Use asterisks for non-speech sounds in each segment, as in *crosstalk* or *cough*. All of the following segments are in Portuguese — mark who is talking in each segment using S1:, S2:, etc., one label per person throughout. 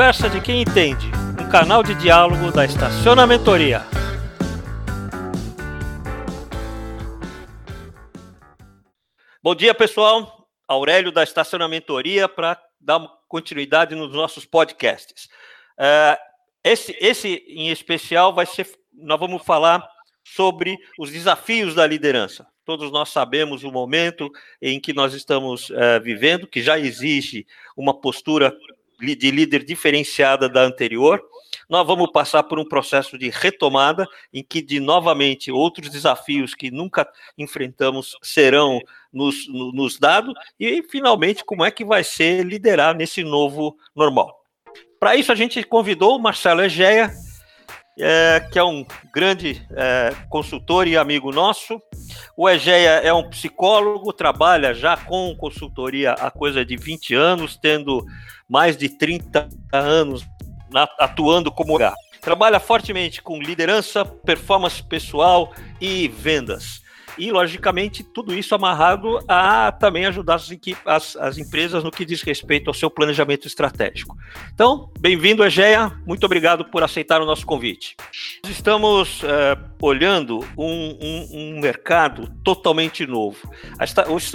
S1: Conversa de quem entende, um canal de diálogo da Estacionamentoria. Bom dia, pessoal. Aurélio da Estacionamentoria para dar continuidade nos nossos podcasts. Uh, esse, esse, em especial, vai ser. Nós vamos falar sobre os desafios da liderança. Todos nós sabemos o momento em que nós estamos uh, vivendo, que já existe uma postura de líder diferenciada da anterior. Nós vamos passar por um processo de retomada, em que, de novamente, outros desafios que nunca enfrentamos serão nos, nos dados, e, finalmente, como é que vai ser liderar nesse novo normal. Para isso, a gente convidou o Marcelo Egeia, é, que é um grande é, consultor e amigo nosso. O Egeia é um psicólogo, trabalha já com consultoria há coisa de 20 anos, tendo mais de 30 anos na, atuando como Trabalha fortemente com liderança, performance pessoal e vendas e, logicamente, tudo isso amarrado a também ajudar as, as, as empresas no que diz respeito ao seu planejamento estratégico. Então, bem-vindo, Egeia, muito obrigado por aceitar o nosso convite. Nós estamos é, olhando um, um, um, mercado totalmente novo.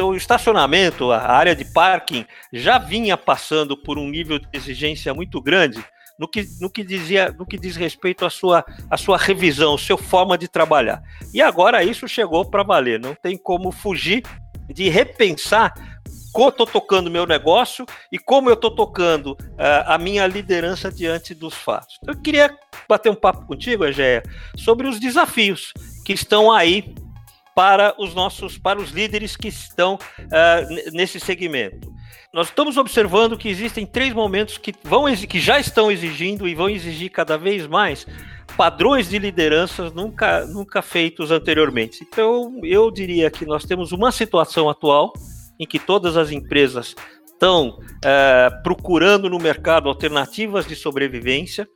S1: O estacionamento, a área de parking, já vinha passando por um nível de exigência muito grande no que, no que, dizia, no que diz respeito à sua, à sua revisão, sua forma de trabalhar. E agora isso chegou para valer, não tem como fugir de repensar como estou tocando meu negócio e como eu estou tocando uh, a minha liderança diante dos fatos. Eu queria bater um papo contigo, Egéia, sobre os desafios que estão aí para os nossos, para os líderes que estão uh, nesse segmento nós estamos observando que existem três momentos que, vão, que já estão exigindo e vão exigir cada vez mais padrões de lideranças nunca, nunca feitos anteriormente. Então, eu diria que nós temos uma situação atual em que todas as empresas estão é, procurando no mercado alternativas de sobrevivência.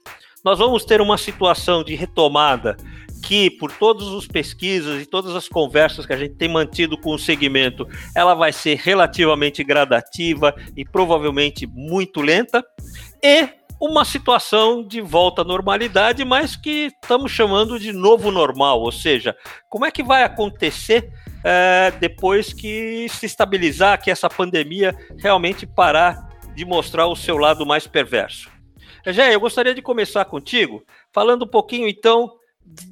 S1: Nós vamos ter uma situação de retomada que, por todas as pesquisas e todas as conversas que a gente tem mantido com o segmento, ela vai ser relativamente gradativa e provavelmente muito lenta. E uma situação de volta à normalidade, mas que estamos chamando de novo normal, ou seja, como é que vai acontecer é, depois que se estabilizar, que essa pandemia realmente parar de mostrar o seu lado mais perverso. Já eu gostaria de começar contigo, falando um pouquinho então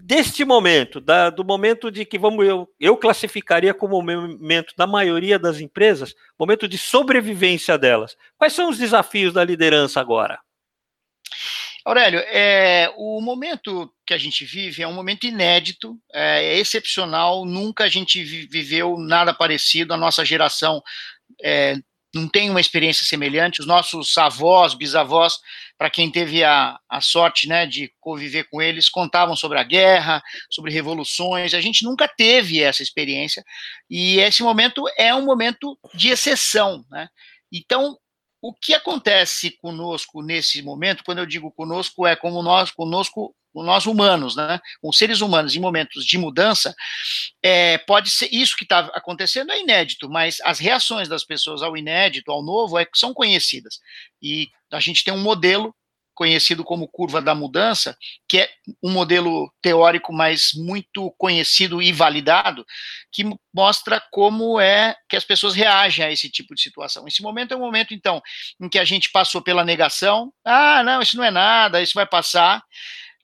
S1: deste momento, da, do momento de que vamos eu, eu classificaria como o momento da maioria das empresas, momento de sobrevivência delas. Quais são os desafios da liderança agora?
S2: Aurélio, é, o momento que a gente vive é um momento inédito, é, é excepcional, nunca a gente viveu nada parecido, a nossa geração é, não tem uma experiência semelhante. Os nossos avós, bisavós, para quem teve a, a sorte né, de conviver com eles, contavam sobre a guerra, sobre revoluções. A gente nunca teve essa experiência e esse momento é um momento de exceção. Né? Então, o que acontece conosco nesse momento, quando eu digo conosco, é como nós, conosco nós humanos, né, com seres humanos em momentos de mudança, é, pode ser isso que está acontecendo é inédito, mas as reações das pessoas ao inédito, ao novo, é, são conhecidas. E a gente tem um modelo conhecido como curva da mudança, que é um modelo teórico, mas muito conhecido e validado, que mostra como é que as pessoas reagem a esse tipo de situação. Esse momento é um momento, então, em que a gente passou pela negação, ah, não, isso não é nada, isso vai passar,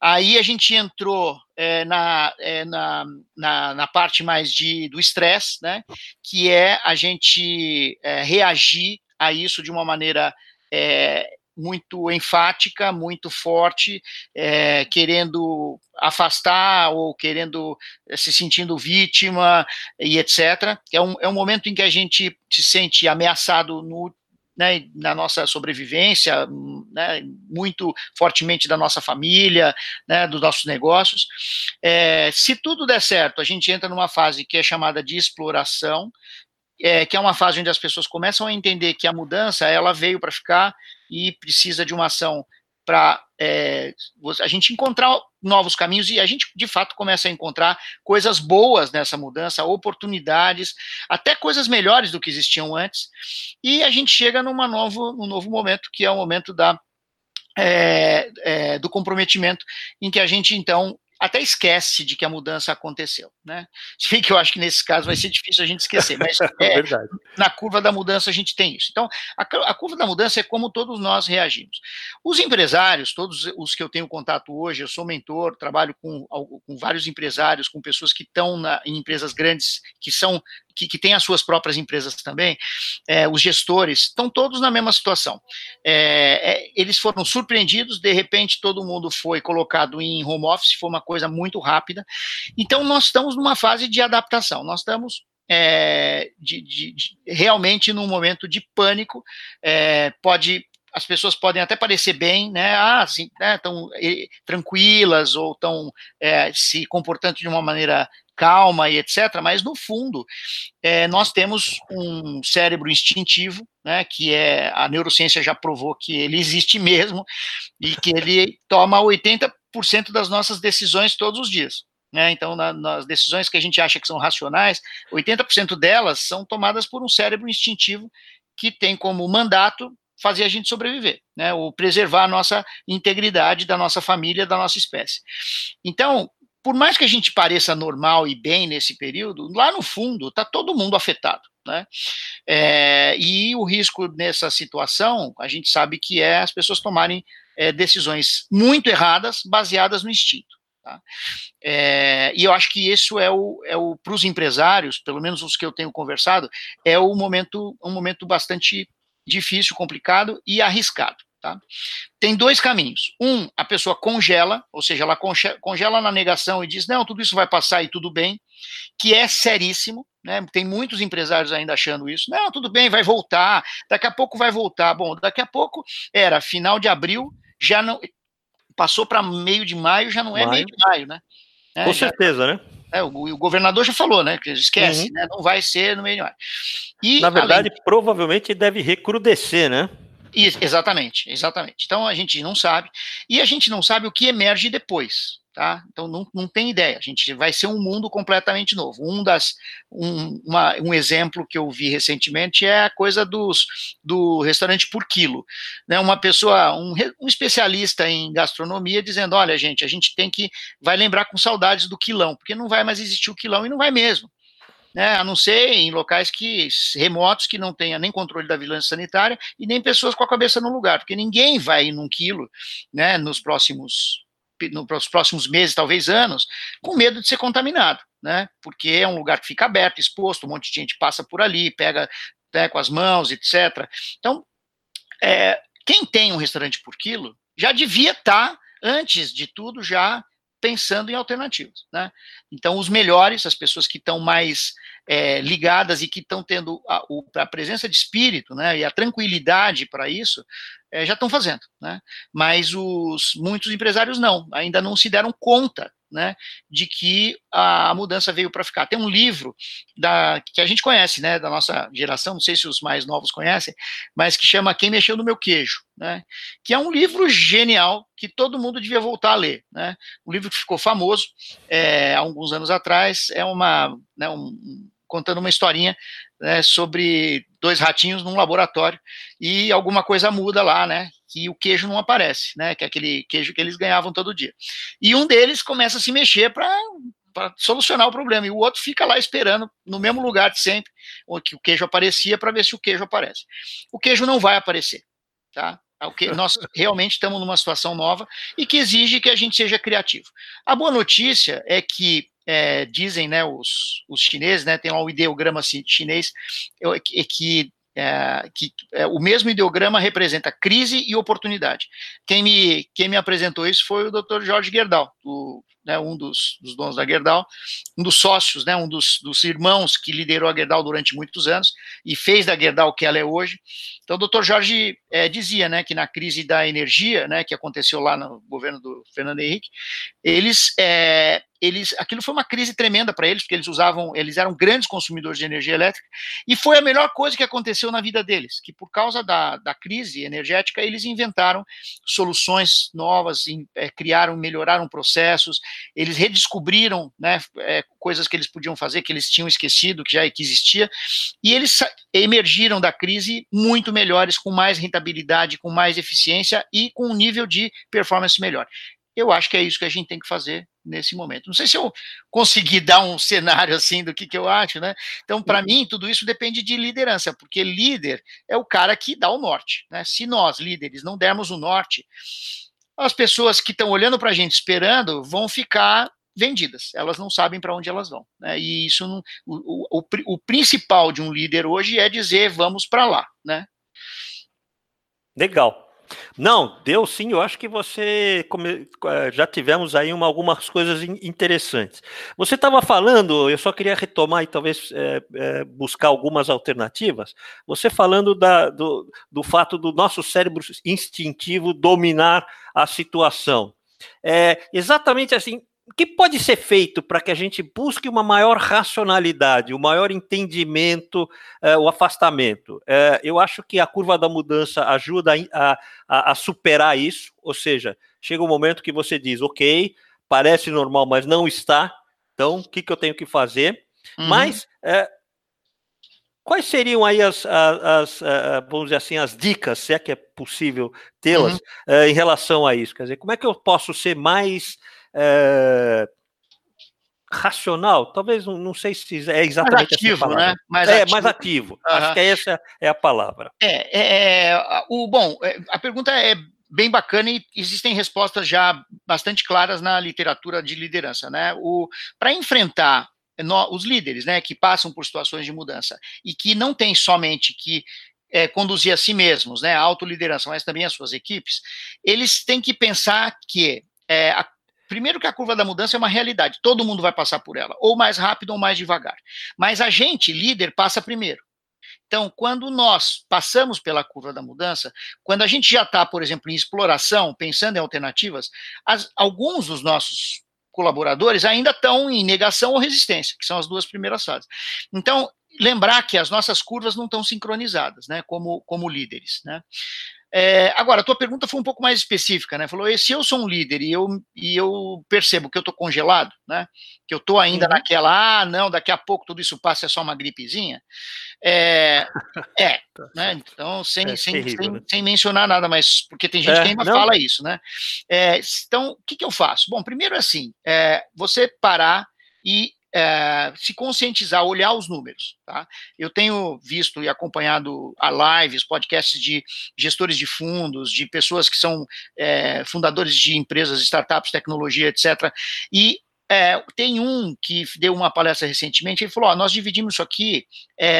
S2: Aí a gente entrou é, na, é, na, na, na, parte mais de, do estresse, né? Que é a gente é, reagir a isso de uma maneira muito enfática, muito forte, é, querendo afastar ou querendo se sentindo vítima e etc. É um, é um momento em que a gente se sente ameaçado no, né, na nossa sobrevivência, né, muito fortemente da nossa família, né, dos nossos negócios. É, se tudo der certo, a gente entra numa fase que é chamada de exploração, é, que é uma fase onde as pessoas começam a entender que a mudança ela veio para ficar e precisa de uma ação para é, a gente encontrar novos caminhos e a gente de fato começa a encontrar coisas boas nessa mudança, oportunidades, até coisas melhores do que existiam antes, e a gente chega numa novo, num novo momento que é o momento da é, é, do comprometimento em que a gente então até esquece de que a mudança aconteceu, né? Se bem que eu acho que nesse caso vai ser difícil a gente esquecer, mas *laughs* é, é na curva da mudança a gente tem isso. Então, a, a, curva da mudança é como todos nós reagimos. Os empresários, todos os que eu tenho contato hoje, eu sou mentor, trabalho com, com vários empresários, com pessoas que estão em empresas grandes, que são que, que têm as suas próprias empresas também, é, os gestores, estão todos na mesma situação. É, é, eles foram surpreendidos, de repente todo mundo foi colocado em home office, foi uma coisa muito rápida. Então, nós estamos numa fase de adaptação, nós estamos é, de, de, de, realmente num momento de pânico, é, pode as pessoas podem até parecer bem, né, ah, assim, né, tão tranquilas ou estão é, se comportando de uma maneira calma e etc. Mas no fundo, é, nós temos um cérebro instintivo, né, que é a neurociência já provou que ele existe mesmo e que ele toma 80% das nossas decisões todos os dias. Né? Então, na, nas decisões que a gente acha que são racionais, 80% delas são tomadas por um cérebro instintivo que tem como mandato fazer a gente sobreviver, né, ou preservar a nossa integridade da nossa família, da nossa espécie. Então, por mais que a gente pareça normal e bem nesse período, lá no fundo está todo mundo afetado. Né? É, e o risco nessa situação, a gente sabe que é as pessoas tomarem é, decisões muito erradas, baseadas no instinto. Tá? É, e eu acho que isso é o, é o para os empresários, pelo menos os que eu tenho conversado, é o momento, um momento bastante difícil, complicado e arriscado. Tá? Tem dois caminhos. Um, a pessoa congela, ou seja, ela congela na negação e diz: não, tudo isso vai passar e tudo bem, que é seríssimo. Né? Tem muitos empresários ainda achando isso. Não, tudo bem, vai voltar, daqui a pouco vai voltar. Bom, daqui a pouco era final de abril, já não. Passou para meio de maio, já não é maio. meio de maio, né?
S1: É, Com já, certeza, né?
S2: É, o, o, governador já falou, né? Que esquece, uhum. né? Não vai ser no meio de maio.
S1: E, Na verdade, além... provavelmente deve recrudescer, né?
S2: Exatamente, exatamente. Então a gente não sabe, e a gente não sabe o que emerge depois, tá? Então não, não tem ideia. A gente vai ser um mundo completamente novo. Um das um, uma, um exemplo que eu vi recentemente é a coisa dos do restaurante por quilo, né? Uma pessoa, um, um especialista em gastronomia dizendo, olha gente, a gente tem que vai lembrar com saudades do quilão, porque não vai mais existir o quilão e não vai mesmo né, a não ser em locais que remotos que não tenha nem controle da vigilância sanitária e nem pessoas com a cabeça no lugar, porque ninguém vai ir num quilo, né, nos próximos nos próximos meses, talvez anos, com medo de ser contaminado, né? Porque é um lugar que fica aberto, exposto, um monte de gente passa por ali, pega né, com as mãos, etc. Então, é, quem tem um restaurante por quilo já devia estar, tá, antes de tudo, já pensando em alternativas. Né? Então, os melhores, as pessoas que estão mais é, ligadas e que estão tendo a, a, presença de espírito né, e a tranquilidade para isso, é, já estão fazendo. Né? Mas os muitos empresários não, ainda não se deram conta né, de que a mudança veio para ficar. Tem um livro da, que a gente conhece, né, da nossa geração, não sei se os mais novos conhecem, mas que chama Quem Mexeu no Meu Queijo, né, que é um livro genial que todo mundo devia voltar a ler. Né, um livro que ficou famoso é, há alguns anos atrás, é uma, né, um, contando uma historinha né, sobre dois ratinhos num laboratório e alguma coisa muda lá, né? Que o queijo não aparece, né? Que é aquele queijo que eles ganhavam todo dia. E um deles começa a se mexer para para solucionar o problema, e o outro fica lá esperando no mesmo lugar de sempre, onde o queijo aparecia, para ver se o queijo aparece. O queijo não vai aparecer, tá? É o que *laughs* nós realmente estamos numa situação nova e que exige que a gente seja criativo. A boa notícia é que é, dizem né, os, os chineses, né, tem um ideograma chinês que, que é, que é, o mesmo ideograma representa crise e oportunidade. Quem me, quem me apresentou isso foi o Dr. Jorge Gerdau, o, né, um dos, dos, donos da Gerdau, um dos sócios, né, um dos, dos, irmãos que liderou a Gerdau durante muitos anos e fez da Gerdau o que ela é hoje. Então, o Dr. Jorge é, dizia né, que na crise da energia, né, que aconteceu lá no governo do Fernando Henrique, eles é, eles, aquilo foi uma crise tremenda para eles, porque eles usavam, eles eram grandes consumidores de energia elétrica, e foi a melhor coisa que aconteceu na vida deles, que por causa da, da crise energética, eles inventaram soluções novas, em, é, criaram, melhoraram processos, eles redescobriram né, é, coisas que eles podiam fazer, que eles tinham esquecido, que já que existia, e eles emergiram da crise muito melhores, com mais rentabilidade, com mais eficiência e com um nível de performance melhor. Eu acho que é isso que a gente tem que fazer nesse momento. Não sei se eu consegui dar um *laughs* cenário assim do que, que eu acho, né? Então, para uhum. mim, tudo isso depende de liderança, porque líder é o cara que dá o norte. Né? Se nós, líderes, não dermos o norte, as pessoas que estão olhando para a gente esperando vão ficar vendidas, elas não sabem para onde elas vão. Né? E isso, não, o, o, o, principal de um líder hoje é dizer vamos para lá. Né?
S1: Legal. Não, deu sim. Eu acho que você come... Eh, já tivemos aí uma, algumas coisas interessantes. Você estava falando, eu só queria retomar e talvez é, é, buscar algumas alternativas. Você falando da, do, do fato do nosso cérebro instintivo dominar a situação. É, exatamente assim, o que pode ser feito para que a gente busque uma maior racionalidade, o um maior entendimento, uh, o afastamento? Uh, eu acho que a curva da mudança ajuda a, a, a, superar isso, ou seja, chega um momento que você diz, ok, parece normal, mas não está, então o que, que eu tenho que fazer? Uhum. Mas uh, quais seriam aí as, as, as, vamos dizer assim, as dicas, se é que é possível tê-las, uhum. em relação a isso? Quer dizer, como é que eu posso ser mais é, racional, talvez não sei se é exatamente
S2: mais ativo,
S1: né?
S2: Mais
S1: é, ativo. mais ativo. Uhum. Acho que essa é a palavra.
S2: É, é, é o bom, é, a pergunta é bem bacana e existem respostas já bastante claras na literatura de liderança, né? O para enfrentar no, os líderes, né, que passam por situações de mudança e que não tem somente que é, conduzir a si mesmos, né, a autoliderança, mas também as suas equipes, eles têm que pensar que é, a Primeiro que a curva da mudança é uma realidade, todo mundo vai passar por ela, ou mais rápido ou mais devagar. Mas a gente, líder, passa primeiro. Então, quando nós passamos pela curva da mudança, quando a gente já está, por exemplo, em exploração, pensando em alternativas, as, alguns dos nossos colaboradores ainda estão em negação ou resistência, que são as duas primeiras fases. Então, lembrar que as nossas curvas não estão sincronizadas, né, como, como líderes, né. É, agora, a tua pergunta foi um pouco mais específica, né? Falou, se eu sou um líder e eu, e eu percebo que eu estou congelado, né? Que eu estou ainda uhum. naquela, ah, não, daqui a pouco tudo isso passa, é só uma gripezinha. É, é *laughs* tá né? Então, sem, é sem, terrível, sem, né? sem, mencionar nada, mas porque tem gente é, que ainda não. fala isso, né? É, então, o que, que eu faço? Bom, primeiro assim, é, você parar e é, se conscientizar, olhar os números. Tá? Eu tenho visto e acompanhado a lives, podcasts de gestores de fundos, de pessoas que são é, fundadores de empresas, startups, tecnologia, etc. E é, tem um que deu uma palestra recentemente, ele falou: ó, nós dividimos isso aqui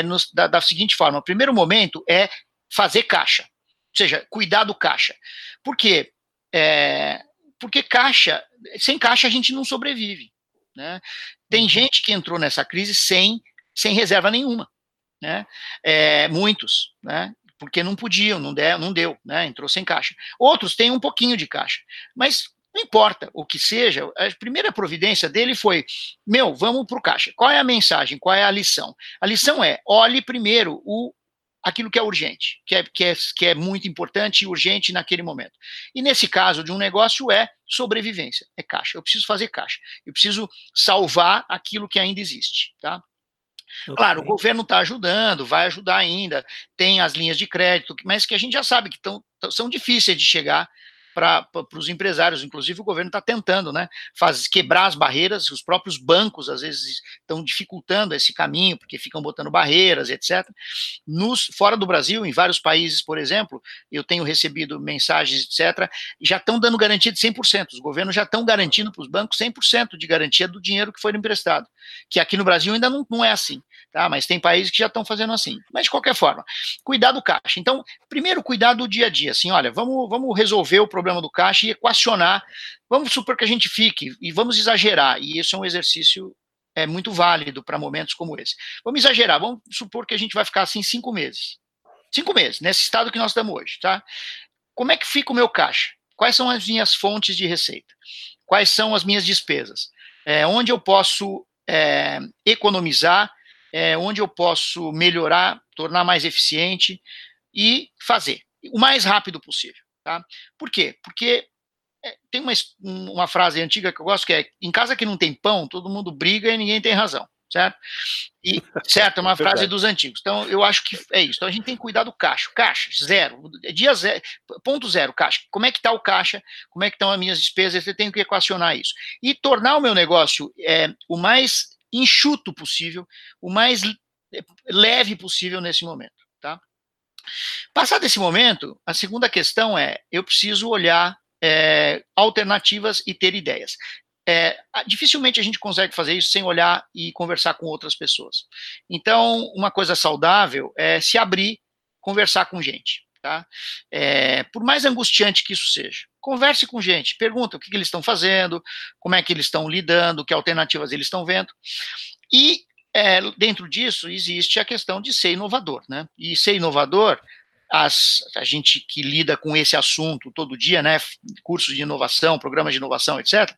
S2: nos, da, da seguinte forma: o primeiro momento é fazer caixa, ou seja, cuidar do caixa. Por quê? É, porque caixa, sem caixa a gente não sobrevive. Né? Tem uhum. gente que entrou nessa crise sem, sem reserva nenhuma, né? É, muitos, né? Porque não podiam, não, der, não deu, né? Entrou sem caixa. Outros têm um pouquinho de caixa, mas não importa o que seja, a primeira providência dele foi: meu, vamos para o caixa. Qual é a mensagem? Qual é a lição? A lição é: olhe primeiro o aquilo que é urgente, que é, que, é, que é muito importante e urgente naquele momento. E nesse caso de um negócio é sobrevivência, é caixa. Eu preciso fazer caixa. Eu preciso salvar aquilo que ainda existe, tá? Okay. Claro, o governo está ajudando, vai ajudar ainda, tem as linhas de crédito, mas que a gente já sabe que tão, são difíceis de chegar para os empresários. Inclusive, o governo está tentando né, faz, quebrar as barreiras, os próprios bancos, às vezes, estão dificultando esse caminho, porque ficam botando barreiras, etc. Nos, fora do Brasil, em vários países, por exemplo, eu tenho recebido mensagens, etc., já estão dando garantia de 100%. Os governos já estão garantindo para os bancos 100% de garantia do dinheiro que foi emprestado, que aqui no Brasil ainda não, não é assim. Tá? Mas tem países que já estão fazendo assim. Mas, de qualquer forma, cuidar do caixa. Então, primeiro, cuidar do dia a dia. Assim, olha, vamos, vamos resolver o problema do caixa e equacionar. Vamos supor que a gente fique, e vamos exagerar, e isso é um exercício é muito válido para momentos como esse. Vamos exagerar, vamos supor que a gente vai ficar assim cinco meses. Cinco meses, nesse estado que nós estamos hoje, tá? Como é que fica o meu caixa? Quais são as minhas fontes de receita? Quais são as minhas despesas? é, onde eu posso é, economizar, é, onde eu posso melhorar, tornar mais eficiente e fazer o mais rápido possível. Tá? Por quê? Porque é, tem uma, uma frase antiga que eu gosto que é: em casa que não tem pão, todo mundo briga e ninguém tem razão certo? E, *laughs* certo, é uma frase dos antigos. Então, eu acho que é isso. Então, a gente tem que cuidar do caixa. Caixa, zero. Dia zero, ponto zero, caixa. Como é que está o caixa? Como é que estão as minhas despesas? Eu tenho que equacionar isso. E tornar o meu negócio é, o mais enxuto possível, o mais leve possível nesse momento, tá? Passado esse momento, a segunda questão é, eu preciso olhar é, alternativas e ter ideias é, dificilmente a gente consegue fazer isso sem olhar e conversar com outras pessoas. Então, uma coisa saudável é se abrir, conversar com gente. Tá? É, por mais angustiante que isso seja, converse com gente, pergunta o que, que eles estão fazendo, como é que eles estão lidando, que alternativas eles estão vendo. E é, dentro disso existe a questão de ser inovador, né? E ser inovador as, a gente que lida com esse assunto todo dia, né, cursos de inovação, programas de inovação, etc.,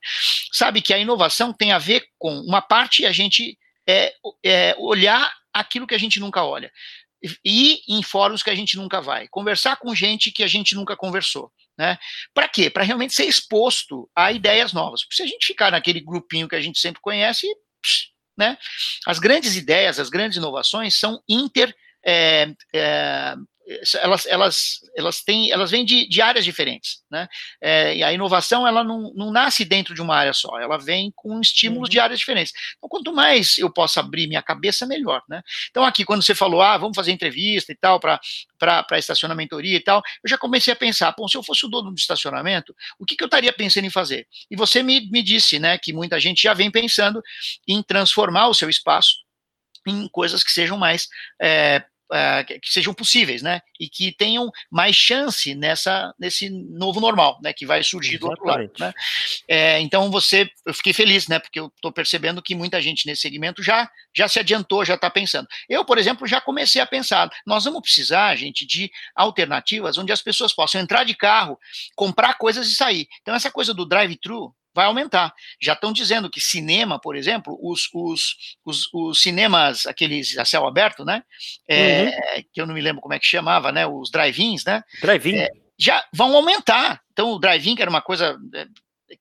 S2: sabe que a inovação tem a ver com uma parte a gente é, é, olhar aquilo que a gente nunca olha, ir em fóruns que a gente nunca vai, conversar com gente que a gente nunca conversou. Né? Para quê? Para realmente ser exposto a ideias novas. Porque se a gente ficar naquele grupinho que a gente sempre conhece, né? As grandes ideias, as grandes inovações são inter é, é, elas, elas, elas têm, elas vêm de, de áreas diferentes, né? É, e a inovação ela não, não nasce dentro de uma área só, ela vem com estímulos uhum. de áreas diferentes. Então, quanto mais eu posso abrir minha cabeça, melhor, né? Então, aqui quando você falou, ah, vamos fazer entrevista e tal para para estacionamentoria e tal, eu já comecei a pensar, bom, se eu fosse o dono do estacionamento, o que, que eu estaria pensando em fazer? E você me, me disse, né, que muita gente já vem pensando em transformar o seu espaço em coisas que sejam mais é, que sejam possíveis, né? E que tenham mais chance nessa nesse novo normal, né? Que vai surgir do outro lado. Né? É, então você, eu fiquei feliz, né? Porque eu estou percebendo que muita gente nesse segmento já já se adiantou, já está pensando. Eu, por exemplo, já comecei a pensar. Nós vamos precisar, gente, de alternativas onde as pessoas possam entrar de carro, comprar coisas e sair. Então essa coisa do drive-thru vai aumentar. Já estão dizendo que cinema, por exemplo, os, os, os, os cinemas, aqueles a céu aberto, né? É, uhum. Que eu não me lembro como é que chamava, né? Os drive-ins, né?
S1: Drive-in. É,
S2: já vão aumentar. Então, o drive-in, que era uma coisa é,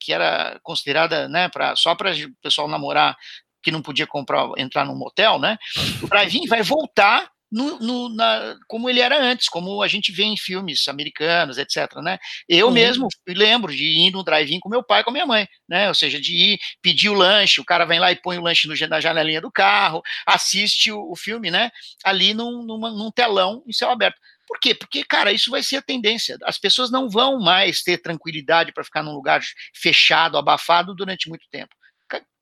S2: que era considerada, né, pra, só para o pessoal namorar que não podia comprar, entrar num motel, né? O drive-in vai voltar no, no, na, como ele era antes, como a gente vê em filmes americanos, etc. Né? Eu uhum. mesmo lembro de ir no drive-in com meu pai e com a minha mãe, né? Ou seja, de ir pedir o lanche, o cara vem lá e põe o lanche no, na janelinha do carro, assiste o, o filme, né? Ali num, numa, num telão em céu aberto. Por quê? Porque, cara, isso vai ser a tendência. As pessoas não vão mais ter tranquilidade para ficar num lugar fechado, abafado durante muito tempo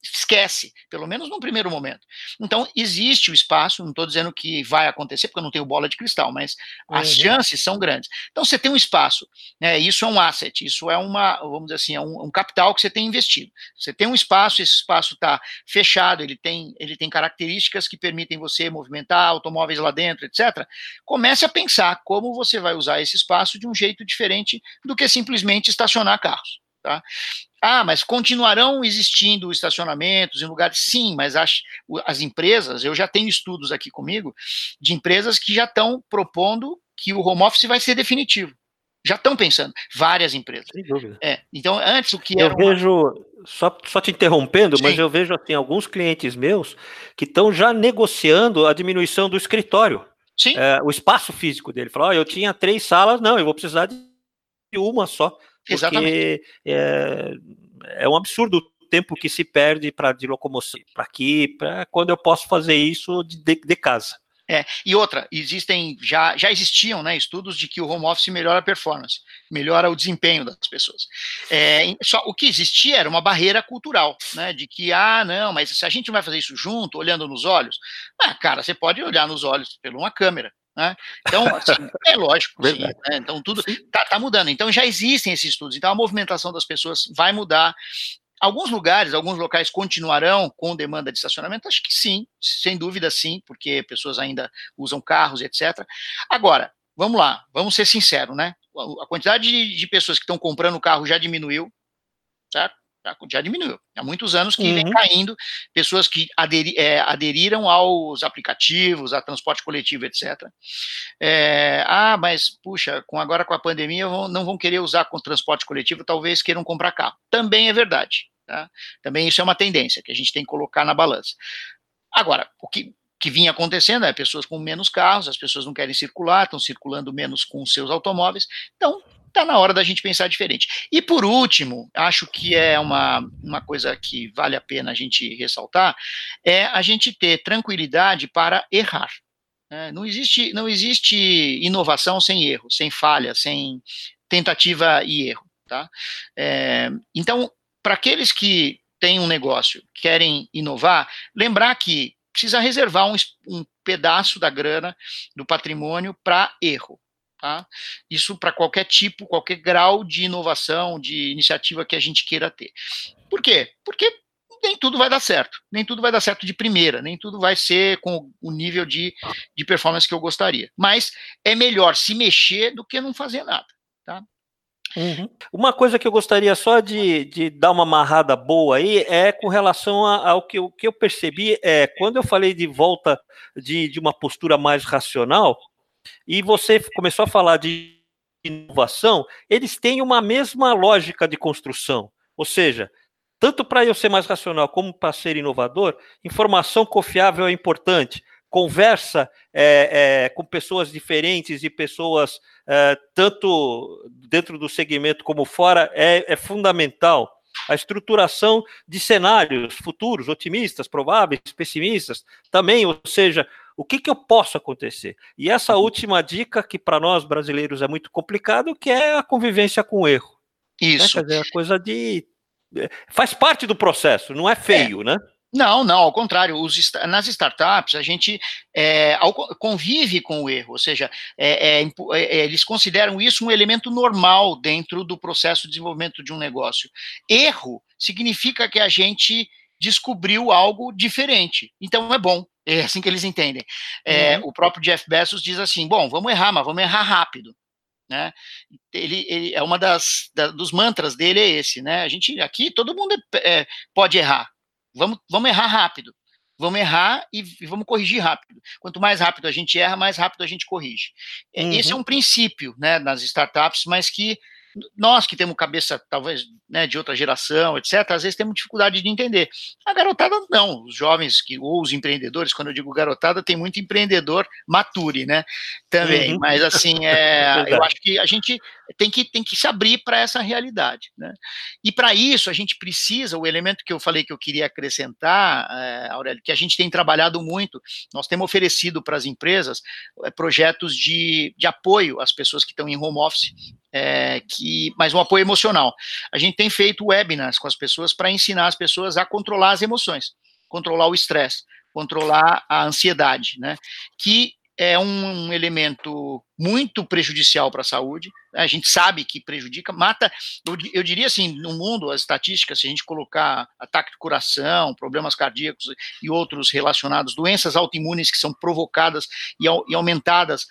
S2: esquece, pelo menos num primeiro momento. Então, existe o espaço, não estou dizendo que vai acontecer, porque eu não tenho bola de cristal, mas uhum. as chances são grandes. Então, você tem um espaço, né, isso é um asset, isso é uma, vamos dizer assim, é um, um capital que você tem investido. Você tem um espaço, esse espaço está fechado, ele tem, ele tem características que permitem você movimentar automóveis lá dentro, etc. Comece a pensar como você vai usar esse espaço de um jeito diferente do que simplesmente estacionar carros. Tá? Ah, mas continuarão existindo estacionamentos em lugares? Sim, mas as, as empresas, eu já tenho estudos aqui comigo, de empresas que já estão propondo que o home office vai ser definitivo. Já estão pensando, várias empresas. Sem dúvida. É, então, antes o que
S1: Eu vejo, só, só te interrompendo, Sim. mas eu vejo assim, alguns clientes meus que estão já negociando a diminuição do escritório. Sim. É, o espaço físico dele. Falou, oh, eu tinha três salas, não, eu vou precisar de uma só porque é, é um absurdo o tempo que se perde para de locomoção para aqui, para quando eu posso fazer isso de, de casa.
S2: É, e outra, existem, já, já existiam né, estudos de que o home office melhora a performance, melhora o desempenho das pessoas. É, só o que existia era uma barreira cultural, né? De que, ah, não, mas se a gente vai fazer isso junto, olhando nos olhos, ah, cara, você pode olhar nos olhos por uma câmera. Né? Então, assim, é lógico, sim, né? então tudo está tá mudando. Então já existem esses estudos, então a movimentação das pessoas vai mudar. Alguns lugares, alguns locais continuarão com demanda de estacionamento? Acho que sim, sem dúvida sim, porque pessoas ainda usam carros, etc. Agora, vamos lá, vamos ser sinceros, né? A quantidade de, de pessoas que estão comprando carro já diminuiu, certo? Já, já diminuiu. Há muitos anos que uhum. vem caindo pessoas que aderi, é, aderiram aos aplicativos, a transporte coletivo, etc. É, ah, mas, puxa, com, agora com a pandemia vão, não vão querer usar com transporte coletivo, talvez queiram comprar carro. Também é verdade. Tá? Também isso é uma tendência que a gente tem que colocar na balança. Agora, o que, que vinha acontecendo é pessoas com menos carros, as pessoas não querem circular, estão circulando menos com seus automóveis, então está na hora da gente pensar diferente. E por último, acho que é uma, uma coisa que vale a pena a gente ressaltar, é a gente ter tranquilidade para errar. É, não, existe, não existe inovação sem erro, sem falha, sem tentativa e erro. Tá? É, então, para aqueles que têm um negócio, querem inovar, lembrar que precisa reservar um, um pedaço da grana, do patrimônio, para erro. Tá? Isso para qualquer tipo, qualquer grau de inovação, de iniciativa que a gente queira ter. Por quê? Porque nem tudo vai dar certo, nem tudo vai dar certo de primeira, nem tudo vai ser com o nível de, de performance que eu gostaria. Mas é melhor se mexer do que não fazer nada. Tá?
S1: Uhum. Uma coisa que eu gostaria só de, de dar uma amarrada boa aí é com relação ao que, que eu percebi, é quando eu falei de volta de, de uma postura mais racional, e você começou a falar de inovação, eles têm uma mesma lógica de construção. Ou seja, tanto para eu ser mais racional como para ser inovador, informação confiável é importante. Conversa é, é, com pessoas diferentes e pessoas é, tanto dentro do segmento como fora é, é fundamental. A estruturação de cenários futuros, otimistas, prováveis, pessimistas, também, ou seja, o que, que eu posso acontecer? E essa uhum. última dica, que para nós brasileiros é muito complicado, que é a convivência com o erro.
S2: Né? Isso.
S1: Né? Quer dizer, a coisa de. É, faz parte do processo, não é feio, é. né?
S2: Não, não, ao contrário, os, nas startups a gente é, convive com o erro, ou seja, é, é, é, eles consideram isso um elemento normal dentro do processo de desenvolvimento de um negócio. Erro significa que a gente descobriu algo diferente, então é bom. É assim que eles entendem. É, uhum. O próprio Jeff Bezos diz assim: bom, vamos errar, mas vamos errar rápido. Né? Ele, ele é uma das da, dos mantras dele é esse, né? A gente aqui todo mundo é, é, pode errar. Vamos, vamos errar rápido. Vamos errar e, e, vamos corrigir rápido. Quanto mais rápido a gente erra, mais rápido a gente corrige. Uhum. Esse é um princípio, né, nas startups, mas que nós que temos cabeça, talvez, né, de outra geração, etc., às vezes temos dificuldade de entender. A garotada não, os jovens que, ou os empreendedores, quando eu digo garotada, tem muito empreendedor mature, né? Também. Uhum. Mas assim, *laughs* é, eu acho que a gente tem que, tem que se abrir para essa realidade. Né? E para isso a gente precisa, o elemento que eu falei que eu queria acrescentar, é, Aurélio, que a gente tem trabalhado muito, nós temos oferecido para as empresas é, projetos de, de apoio às pessoas que estão em home office, é, que, mas um apoio emocional. A gente tem feito webinars com as pessoas para ensinar as pessoas a controlar as emoções, controlar o estresse, controlar a ansiedade, né? Que é um, elemento muito prejudicial para a saúde. A gente sabe que prejudica, mata. Eu, eu, diria assim, no mundo, as estatísticas, se a gente colocar ataque do coração, problemas cardíacos e outros relacionados, doenças autoimunes que são provocadas e, e aumentadas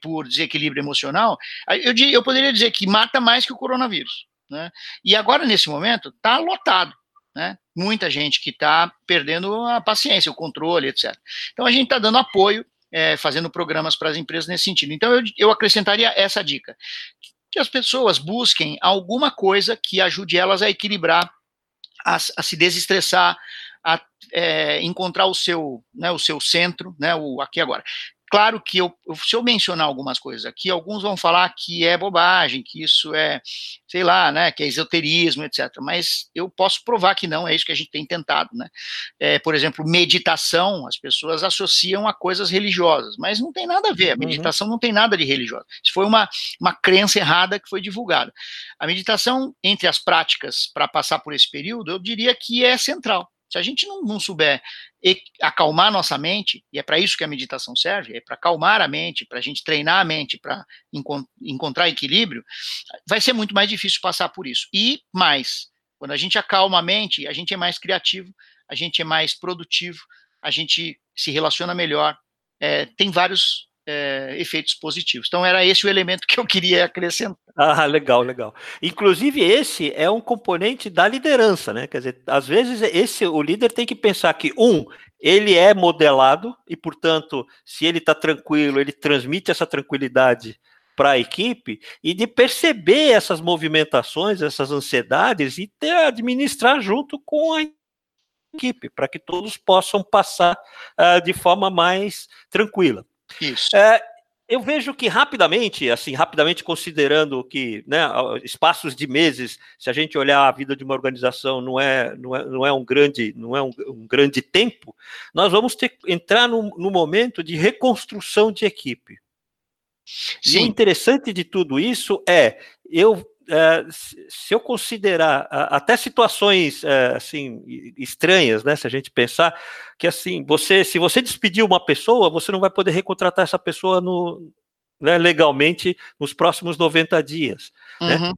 S2: por desequilíbrio emocional, eu, eu poderia dizer que mata mais que o coronavírus. Né? E agora, nesse momento, está lotado. Né? Muita gente que está perdendo a paciência, o controle, etc. Então, a gente está dando apoio, é, fazendo programas para as empresas nesse sentido. Então, eu, eu acrescentaria essa dica: que as pessoas busquem alguma coisa que ajude elas a equilibrar, a, a se desestressar, a é, encontrar o seu, né, o seu centro, né, o aqui agora. Claro que eu, se eu mencionar algumas coisas aqui, alguns vão falar que é bobagem, que isso é, sei lá, né, que é esoterismo, etc. Mas eu posso provar que não, é isso que a gente tem tentado, né? É, por exemplo, meditação, as pessoas associam a coisas religiosas, mas não tem nada a ver, a uhum. meditação uhum. não tem nada de religiosa. Isso foi uma, uma crença errada que foi divulgada. A meditação, entre as práticas para passar por esse período, eu diria que é central. Se a gente não, não souber acalmar nossa mente, e é para isso que a meditação serve, é para acalmar a mente, para a gente treinar a mente, para encont encontrar equilíbrio, vai ser muito mais difícil passar por isso. E mais, quando a gente acalma a mente, a gente é mais criativo, a gente é mais produtivo, a gente se relaciona melhor, é, tem vários é, efeitos positivos. Então, era esse o elemento que eu queria acrescentar.
S1: Ah, legal, legal. Inclusive, esse é um componente da liderança, né? Quer dizer, às vezes, esse o líder tem que pensar que, um, ele é modelado e, portanto, se ele está tranquilo, ele transmite essa tranquilidade para a equipe e de perceber essas movimentações, essas ansiedades e ter, administrar junto com a equipe, para que todos possam passar uh, de forma mais tranquila.
S2: Isso.
S1: Uh, eu vejo que rapidamente, assim, rapidamente considerando que, né, espaços de meses, se a gente olhar a vida de uma organização, não é, não é, não é um grande, não é um, um grande tempo, nós vamos ter entrar no, no momento de reconstrução de equipe. Sim. E o interessante de tudo isso é, eu é, se eu considerar até situações é, assim estranhas, né, se a gente pensar que assim, você, se você despedir uma pessoa, você não vai poder recontratar essa pessoa no, né, legalmente nos próximos 90 dias, né? uhum. né?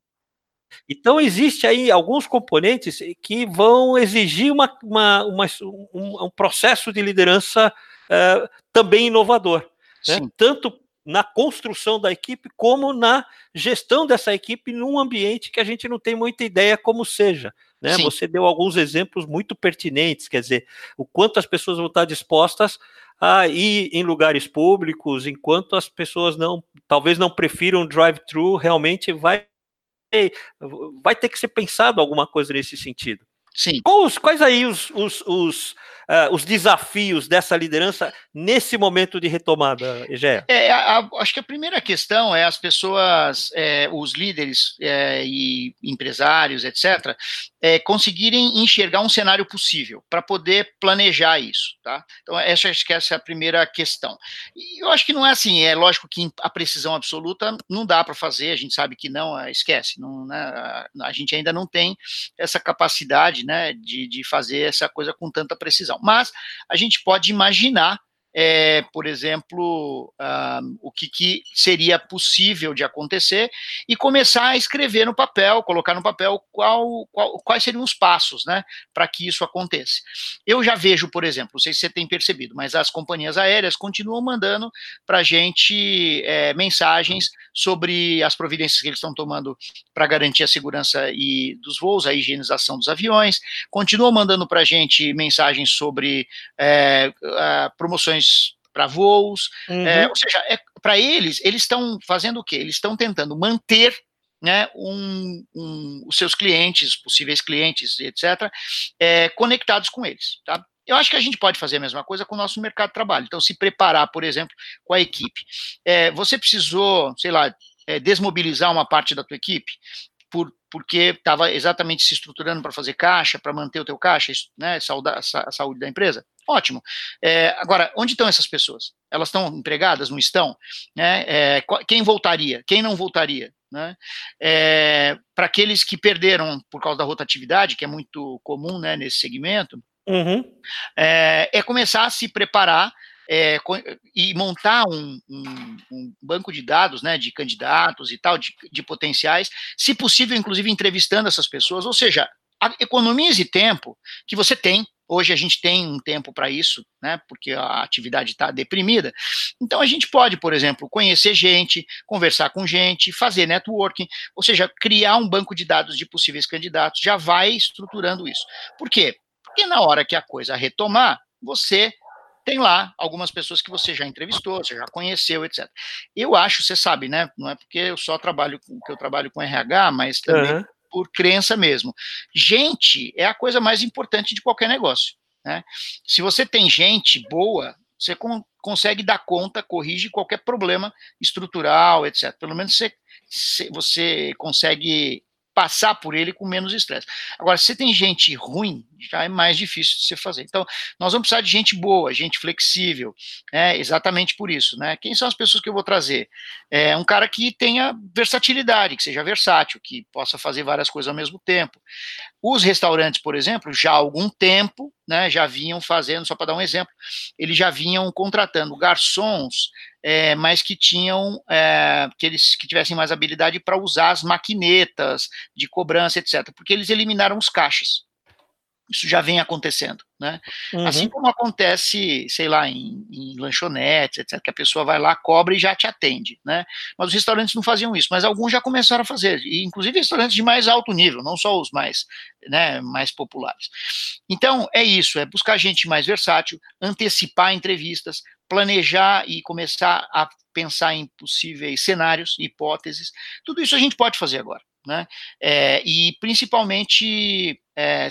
S1: Então existe aí alguns componentes que vão exigir uma, uma, uma um, um, processo de liderança é, também inovador, né? tanto na construção da equipe, como na gestão dessa equipe num ambiente que a gente não tem muita ideia como seja. Né? Você deu alguns exemplos muito pertinentes, quer dizer, o quanto as pessoas vão estar dispostas a ir em lugares públicos, enquanto as pessoas não, talvez não prefiram drive-thru, realmente vai, vai ter que ser pensado alguma coisa nesse sentido.
S2: Sim.
S1: Quais, quais aí os, os, os uh, os desafios dessa liderança nesse momento de retomada, Egé?
S2: É, acho que a primeira questão é as pessoas, é, os líderes é, e empresários, etc., é, conseguirem enxergar um cenário possível para poder planejar isso, tá? Então, essa, acho que essa é a primeira questão. E eu acho que não é assim, é lógico que a precisão absoluta não dá para fazer, a gente sabe que não, é, esquece, não, né, a gente ainda não tem essa capacidade, né, de, de fazer essa coisa com tanta precisão mas a gente pode imaginar é, por exemplo, uh, o que, que, seria possível de acontecer e começar a escrever no papel, colocar no papel qual, qual, quais seriam os passos né, para que isso aconteça. Eu já vejo, por exemplo, não sei se você tem percebido, mas as companhias aéreas continuam mandando para a gente é, mensagens sobre as providências que eles estão tomando para garantir a segurança e dos voos, a higienização dos aviões, continuam mandando para a gente mensagens sobre é, promoções para voos, uhum. é, ou seja, é, para eles, eles estão fazendo o quê? Eles estão tentando manter né, um, um, os seus clientes, possíveis clientes, etc., é, conectados com eles. Tá? Eu acho que a gente pode fazer a mesma coisa com o nosso mercado de trabalho. Então, se preparar, por exemplo, com a equipe. É, você precisou, sei lá, é, desmobilizar uma parte da tua equipe por, porque estava exatamente se estruturando para fazer caixa, para manter o teu caixa, né, a saúde da empresa. Ótimo. É, agora, onde estão essas pessoas? Elas estão empregadas? Não estão? Né? É, quem voltaria? Quem não voltaria? Né? É, Para aqueles que perderam por causa da rotatividade, que é muito comum né, nesse segmento, uhum. é, é começar a se preparar é, e montar um, um, um, banco de dados, né, de candidatos e tal, de, de, potenciais, se possível, inclusive entrevistando essas pessoas, ou seja, economize tempo que você tem Hoje a gente tem um tempo para isso, né? Porque a atividade está deprimida. Então a gente pode, por exemplo, conhecer gente, conversar com gente, fazer networking, ou seja, criar um banco de dados de possíveis candidatos, já vai estruturando isso. Por quê? Porque na hora que a coisa retomar, você tem lá algumas pessoas que você já entrevistou, você já conheceu, etc. Eu acho, você sabe, né? Não é porque eu só trabalho com que eu trabalho com RH, mas também uhum por crença mesmo. Gente é a coisa mais importante de qualquer negócio. Né? Se você tem gente boa, você con consegue dar conta, corrige qualquer problema estrutural, etc. Pelo menos você, você consegue passar por ele com menos estresse. Agora, se tem gente ruim, já é mais difícil de você fazer. Então, nós vamos precisar de gente boa, gente flexível, né, exatamente por isso. Né? Quem são as pessoas que eu vou trazer? É um cara que tenha versatilidade, que seja versátil, que possa fazer várias coisas ao mesmo tempo. Os restaurantes, por exemplo, já há algum tempo, né, já vinham fazendo, só para dar um exemplo, eles já vinham contratando garçons, é, mas que tinham, é, que eles que tivessem mais habilidade para usar as maquinetas de cobrança, etc., porque eles eliminaram os caixas. Isso já vem acontecendo, né? Uhum. Assim como acontece, sei lá, em, em, lanchonetes, etc., que a pessoa vai lá, cobra e já te atende, né? Mas os restaurantes não faziam isso, mas alguns já começaram a fazer, e inclusive restaurantes de mais alto nível, não só os mais, né, mais populares. Então, é isso, é buscar gente mais versátil, antecipar entrevistas, planejar e começar a pensar em possíveis cenários, hipóteses, tudo isso a gente pode fazer agora né? É, e principalmente é,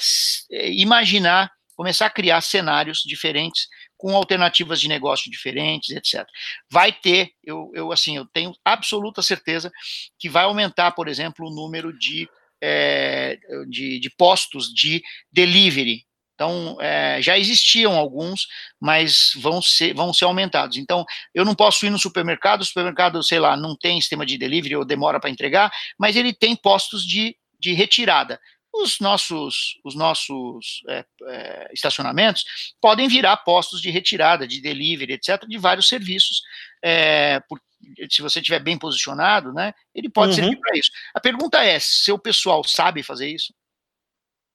S2: imaginar, começar a criar cenários diferentes com alternativas de negócio diferentes, etc. Vai ter, eu, eu assim, eu tenho absoluta certeza que vai aumentar, por exemplo, o número de, é, de, de postos de delivery então, é, já existiam alguns, mas vão ser, vão ser aumentados. Então, eu não posso ir no supermercado, o supermercado, sei lá, não tem sistema de delivery ou demora para entregar, mas ele tem postos de, de retirada. Os nossos, os nossos é, é, estacionamentos podem virar postos de retirada, de delivery, etc., de vários serviços, é, por, se você estiver bem posicionado, né, ele pode uhum. servir para isso. A pergunta é: seu pessoal sabe fazer isso?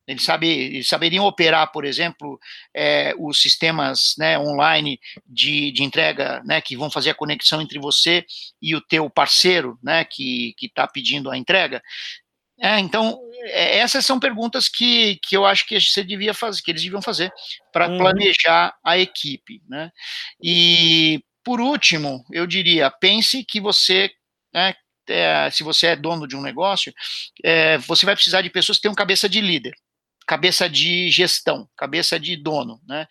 S2: Eles, sabe, eles saberiam operar, por exemplo, é, os sistemas né, online de, de entrega, né, que vão fazer a conexão entre você e o teu parceiro, né, que está pedindo a entrega. É, então, é, essas são perguntas que, que eu acho que você devia fazer, que eles deviam fazer para uhum. planejar a equipe, né? E por último, eu diria, pense que você, né, é, se você é dono de um negócio, é, você vai precisar de pessoas que tenham cabeça de líder cabeça de gestão, cabeça de dono, né?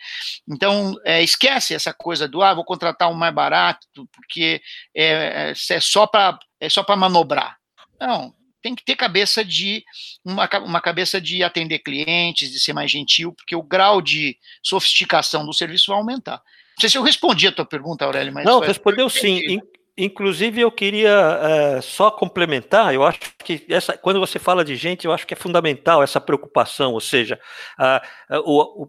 S2: Então, é, esquece essa coisa do, ah, vou contratar um mais barato, porque é, é, é só para é só para manobrar. Não, tem que ter cabeça de, uma, uma cabeça de atender clientes, de ser mais gentil, porque o grau de sofisticação do serviço vai aumentar. Não sei se eu respondi a tua pergunta, Aurélio, mas...
S1: Não, respondeu sim, Inclusive, eu queria é, só complementar. Eu acho que essa, quando você fala de gente, eu acho que é fundamental essa preocupação. Ou seja, a, a,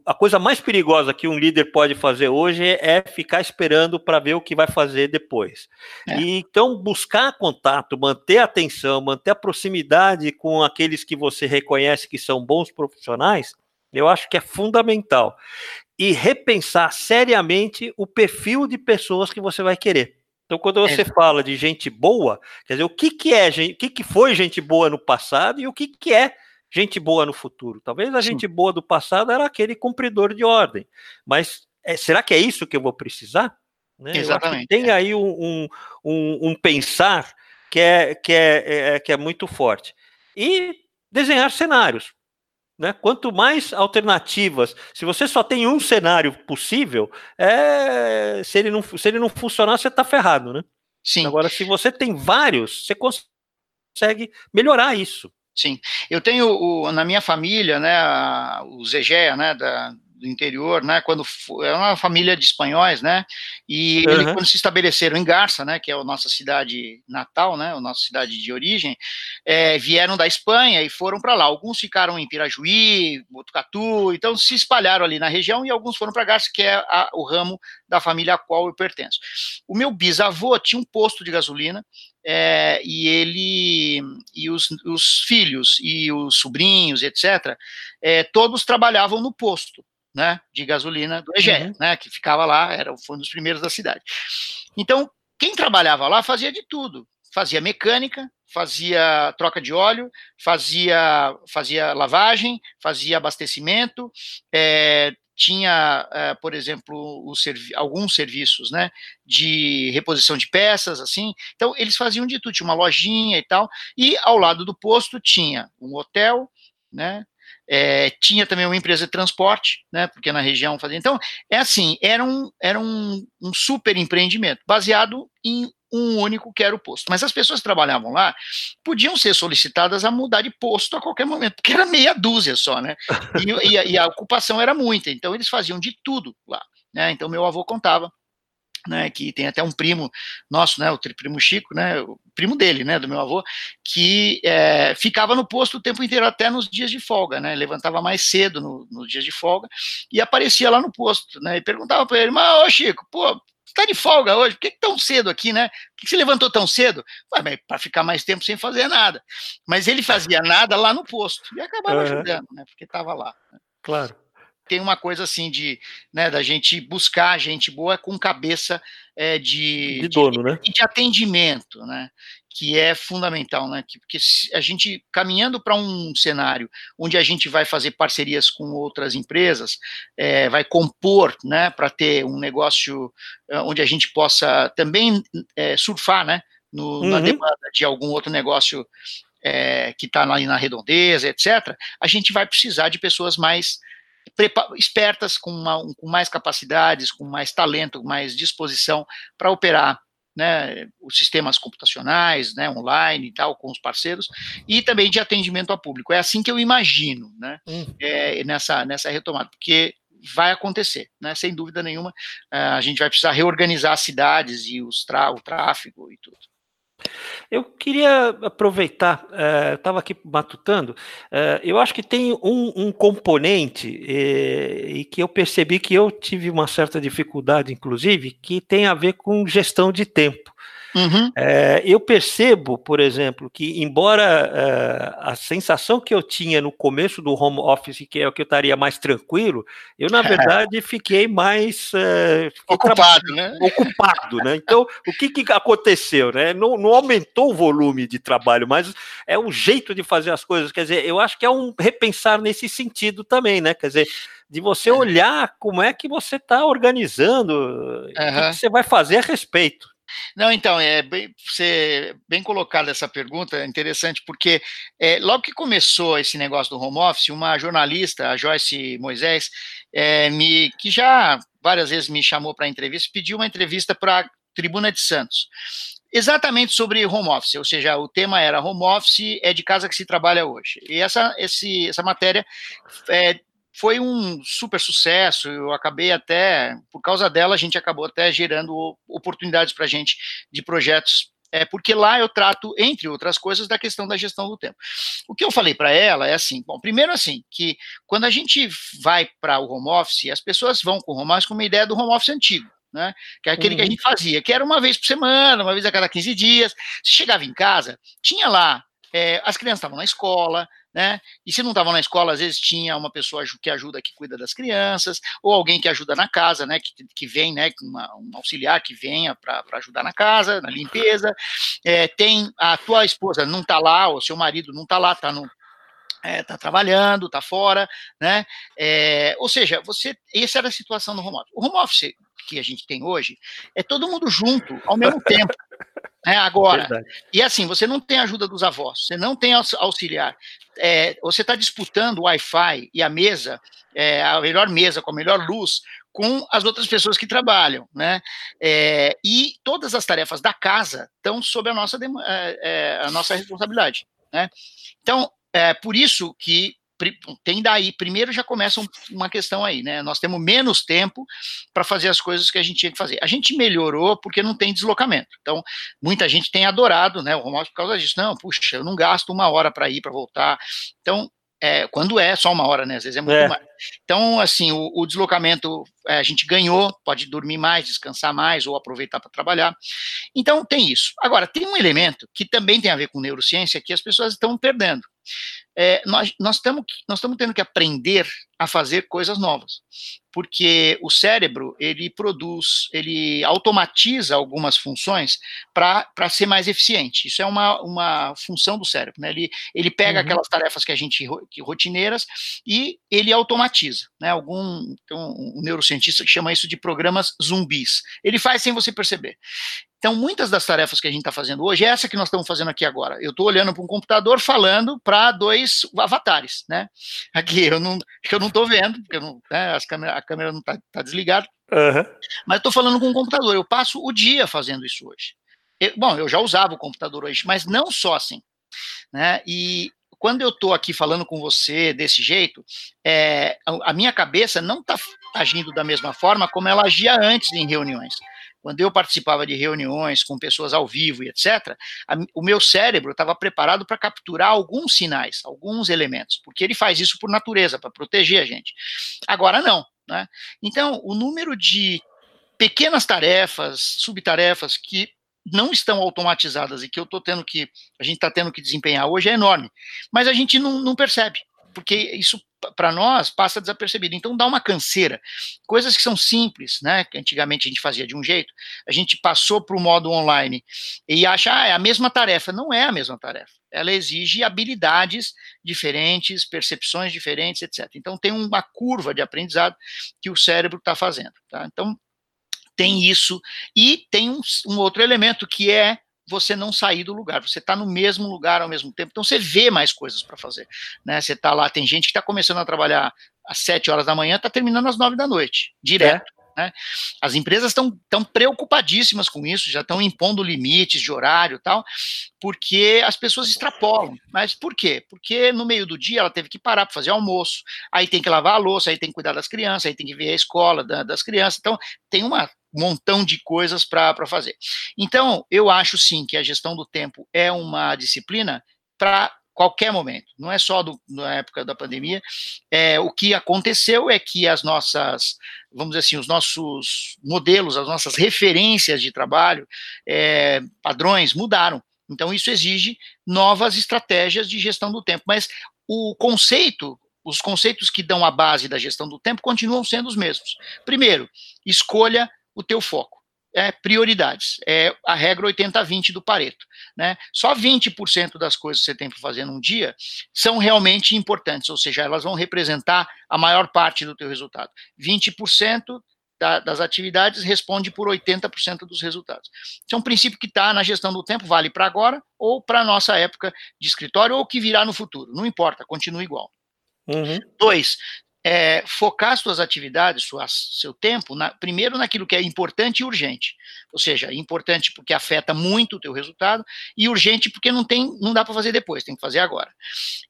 S1: a coisa mais perigosa que um líder pode fazer hoje é ficar esperando para ver o que vai fazer depois. É. E, então, buscar contato, manter a atenção, manter a proximidade com aqueles que você reconhece que são bons profissionais, eu acho que é fundamental. E repensar seriamente o perfil de pessoas que você vai querer. Então, quando você é. fala de gente boa, quer dizer, o que, que é o que, que foi gente boa no passado e o que, que é gente boa no futuro? Talvez a Sim. gente boa do passado era aquele cumpridor de ordem, mas é, será que é isso que eu vou precisar? Né? Exatamente. tem é. aí um, um, um, pensar que é, que, é, é, que é muito forte. E desenhar cenários. Né? Quanto mais alternativas, se você só tem um cenário possível, é, se, ele não, se ele não funcionar, você está ferrado, né? Sim. Agora, se você tem vários, você consegue melhorar isso.
S2: Sim. Eu tenho o, na minha família, né, o Zegea, né, da, do interior, né, quando é uma família de espanhóis, né, e uhum. ele, quando se estabeleceram em Garça, né, que é a nossa cidade natal, né, a nossa cidade de origem, é, vieram da Espanha e foram para lá. Alguns ficaram em Pirajuí, Botucatu, então se espalharam ali na região e alguns foram para Garça, que é a, o ramo da família a qual eu pertenço. O meu bisavô tinha um posto de gasolina é, e ele e os, os, filhos e os sobrinhos, etc., é, todos trabalhavam no posto né, de gasolina do Egea, uhum. né, que ficava lá, era, foi um dos primeiros da cidade. Então, quem trabalhava lá fazia de tudo, fazia mecânica, fazia troca de óleo, fazia, fazia lavagem, fazia abastecimento, é, tinha, é, por exemplo, servi alguns serviços, né, de reposição de peças, assim, então eles faziam de tudo, tinha uma lojinha e tal, e ao lado do posto tinha um hotel, né, é, tinha também uma empresa de transporte, né, porque na região fazia. Então, é assim, era um, era um, um super empreendimento, baseado em um único que era o posto. Mas as pessoas que trabalhavam lá podiam ser solicitadas a mudar de posto a qualquer momento, porque era meia dúzia só, né? *laughs* E, e, a, e a ocupação era muita, então eles faziam de tudo lá. Né? Então, meu avô contava né, que tem até um primo nosso, né, o primo Chico, né, o primo dele, né, do meu avô, que é, ficava no posto o tempo inteiro, até nos dias de folga, né, levantava mais cedo no, nos dias de folga e aparecia lá no posto, né, e perguntava para ele, mas, ô Chico, pô, está de folga hoje, por que, que tão cedo aqui, né? Por que, que você levantou tão cedo? Para ficar mais tempo sem fazer nada. Mas ele fazia nada lá no posto e acabava uhum. ajudando, né? Porque estava lá. Né?
S1: Claro
S2: tem uma coisa assim de, né, da gente buscar gente boa com cabeça é, de,
S1: de dono, de, né?
S2: de atendimento, né? Que é fundamental, né? Que, porque a gente caminhando para um cenário onde a gente vai fazer parcerias com outras empresas, é, vai compor, né? Para ter um negócio onde a gente possa também é, surfar, né? No, uhum. Na demanda de algum outro negócio é, que está ali na redondeza, etc., a gente vai precisar de pessoas mais espertas, com, uma, com mais capacidades, com mais talento, com mais disposição para operar né, os sistemas computacionais, né, online e tal, com os parceiros, e também de atendimento ao público. É assim que eu imagino, né, hum. é, nessa, nessa retomada, porque vai acontecer, né, sem dúvida nenhuma, a gente vai precisar reorganizar as cidades e os o tráfego e tudo.
S1: Eu queria aproveitar, uh, eu estava aqui matutando, uh, eu acho que tem um, um componente e, e, que eu percebi que eu tive uma certa dificuldade, inclusive, que tem a ver com gestão de tempo. Uhum. É, eu percebo, por exemplo, que embora é, a sensação que eu tinha no começo do home office, que é o que eu estaria mais tranquilo, eu na *laughs* verdade fiquei mais
S2: é, fiquei ocupado, né?
S1: Ocupado, né? Então, o que, que aconteceu, né? Não, não aumentou o volume de trabalho, mas é um jeito de fazer as coisas. Quer dizer, eu acho que é um repensar nesse sentido também, né? Quer dizer, de você é. olhar como é que você está organizando, uhum. o que você vai fazer a respeito.
S2: Não, então, é bem, você, bem colocada essa pergunta, é interessante, porque é, logo que começou esse negócio do home office, uma jornalista, a Joyce Moisés, é, me, que já várias vezes me chamou para entrevista, pediu uma entrevista para a Tribuna de Santos exatamente sobre home office, ou seja, o tema era home office é de casa que se trabalha hoje. E essa, esse, essa matéria é, foi um super sucesso. Eu acabei até, por causa dela, a gente acabou até gerando oportunidades para a gente de projetos. É, porque lá eu trato, entre outras coisas, da questão da gestão do tempo. O que eu falei para ela é assim: bom, primeiro, assim, que quando a gente vai para o home office, as pessoas vão com o home office com uma ideia do home office antigo. Né? Que é aquele uhum. que a uhum. gente fazia, que era uma vez por semana, uma vez a cada 15 dias. Você chegava em casa, tinha lá, é, as crianças estavam na escola, né? E se não estavam na escola, às vezes tinha uma pessoa que ajuda, que cuida das crianças, ou alguém que ajuda na casa, né? Que, que vem, né? Uma, um auxiliar que venha para ajudar na casa, na limpeza. É, tem a tua esposa não está lá, ou seu marido não está lá, está no é, tá trabalhando, tá fora, né? É, ou seja, você, essa era a situação no home office. O home office que a gente tem hoje é todo mundo junto ao mesmo tempo. *laughs* Né, agora, Verdade. e assim, você não tem ajuda dos avós, você não tem auxiliar, é, você está disputando o Wi-Fi e a mesa, é, a melhor mesa com a melhor luz, com as outras pessoas que trabalham, né? É, e todas as tarefas da casa estão sob a nossa, é, é, a nossa responsabilidade, né? Então, é por isso que tem daí, primeiro já começa uma questão aí, né? Nós temos menos tempo para fazer as coisas que a gente tinha que fazer. A gente melhorou porque não tem deslocamento. Então, muita gente tem adorado, né, o home office por causa disso. Não, puxa, eu não gasto uma hora para ir, para voltar. Então, é, quando é só uma hora, né? Às vezes é muito é. mais. Então, assim, o, o deslocamento é, a gente ganhou, pode dormir mais, descansar mais ou aproveitar para trabalhar. Então, tem isso. Agora, tem um elemento que também tem a ver com neurociência que as pessoas estão perdendo é, nós, nós estamos nós tendo que aprender a fazer coisas novas, porque o cérebro ele produz, ele automatiza algumas funções para ser mais eficiente. Isso é uma, uma função do cérebro, né? Ele, ele pega uhum. aquelas tarefas que a gente que rotineiras e ele automatiza, né? Algum um, um neurocientista que chama isso de programas zumbis. Ele faz sem você perceber. Então, muitas das tarefas que a gente está fazendo hoje é essa que nós estamos fazendo aqui agora. Eu estou olhando para um computador falando para dois avatares, né? Aqui eu não, eu não estou vendo, porque não, né, câmera, a câmera não está tá desligada. Uhum. Mas estou falando com o computador. Eu passo o dia fazendo isso hoje. Eu, bom, eu já usava o computador hoje, mas não só assim. Né? E quando eu estou aqui falando com você desse jeito, é, a, minha cabeça não está agindo da mesma forma como ela agia antes em reuniões quando eu participava de reuniões com pessoas ao vivo e etc., a, o meu cérebro estava preparado para capturar alguns sinais, alguns elementos, porque ele faz isso por natureza, para proteger a gente. Agora não. Né? Então, o número de pequenas tarefas, subtarefas que não estão automatizadas e que eu estou tendo que, a gente está tendo que desempenhar hoje é enorme, mas a gente não, não percebe. porque isso para nós passa desapercebido. Então dá uma canseira. Coisas que são simples, né? Que antigamente a gente fazia de um jeito, a gente passou para o modo online e acha, ah, é a mesma tarefa. Não é a mesma tarefa. Ela exige habilidades diferentes, percepções diferentes, etc. Então tem uma curva de aprendizado que o cérebro está fazendo. Tá? Então tem isso e tem um, um outro elemento que é você não sair do lugar, você está no mesmo lugar ao mesmo tempo, então você vê mais coisas para fazer, né? Você está lá, tem gente que está começando a trabalhar às sete horas da manhã, está terminando às nove da noite, direto. Né? As empresas estão tão preocupadíssimas com isso, já estão impondo limites de horário e tal, porque as pessoas extrapolam. Mas por quê? Porque no meio do dia ela teve que parar para fazer almoço, aí tem que lavar a louça, aí tem que cuidar das crianças, aí tem que ver a escola da, das crianças. Então, tem um montão de coisas para fazer. Então, eu acho sim que a gestão do tempo é uma disciplina para qualquer momento, não é só do, na época da pandemia. É, o que aconteceu é que as nossas, vamos dizer assim, os nossos modelos, as nossas referências de trabalho, é, padrões mudaram. Então, isso exige novas estratégias de gestão do tempo. Mas o conceito, os conceitos que dão a base da gestão do tempo continuam sendo os mesmos. Primeiro, escolha o teu foco é, prioridades. É a regra 80-20 do Pareto. Né? Só 20% das coisas que você tem para fazer num dia são realmente importantes, ou seja, elas vão representar a maior parte do teu resultado. 20% da, das atividades responde por 80% dos resultados. Isso é um princípio que está na gestão do tempo, vale para agora ou para a nossa época de escritório ou que virá no futuro. Não importa, continua igual. Uhum. Dois, é, focar suas atividades, seu tempo, na, primeiro naquilo que é importante e urgente. Ou seja, importante porque afeta muito o teu resultado e urgente porque não tem, não dá para fazer depois, tem que fazer agora.